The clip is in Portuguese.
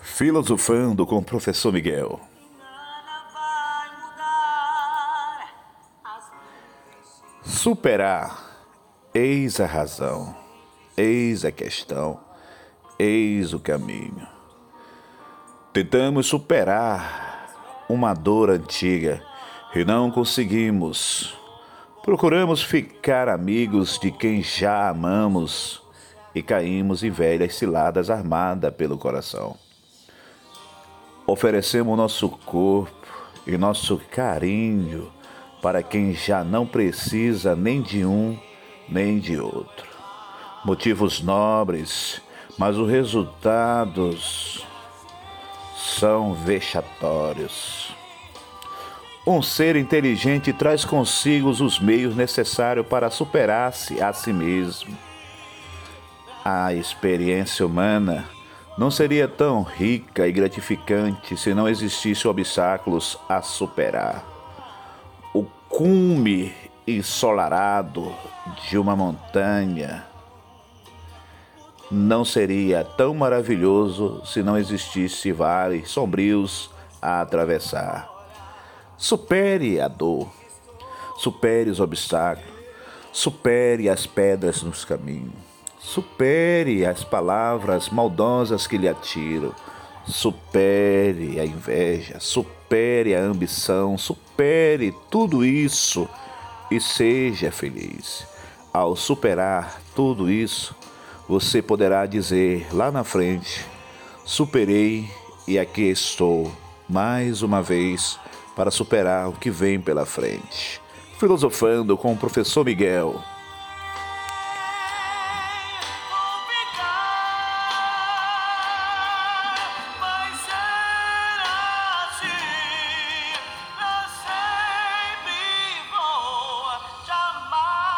Filosofando com o professor Miguel. Superar, eis a razão, eis a questão, eis o caminho. Tentamos superar uma dor antiga e não conseguimos. Procuramos ficar amigos de quem já amamos e caímos em velhas ciladas armadas pelo coração. Oferecemos nosso corpo e nosso carinho para quem já não precisa nem de um nem de outro. Motivos nobres, mas os resultados são vexatórios. Um ser inteligente traz consigo os meios necessários para superar-se a si mesmo. A experiência humana não seria tão rica e gratificante se não existissem obstáculos a superar. O cume ensolarado de uma montanha não seria tão maravilhoso se não existisse vales sombrios a atravessar. Supere a dor, supere os obstáculos, supere as pedras nos caminhos, supere as palavras maldosas que lhe atiram, supere a inveja, supere a ambição, supere tudo isso e seja feliz. Ao superar tudo isso, você poderá dizer lá na frente: superei e aqui estou, mais uma vez, para superar o que vem pela frente. Filosofando com o professor Miguel.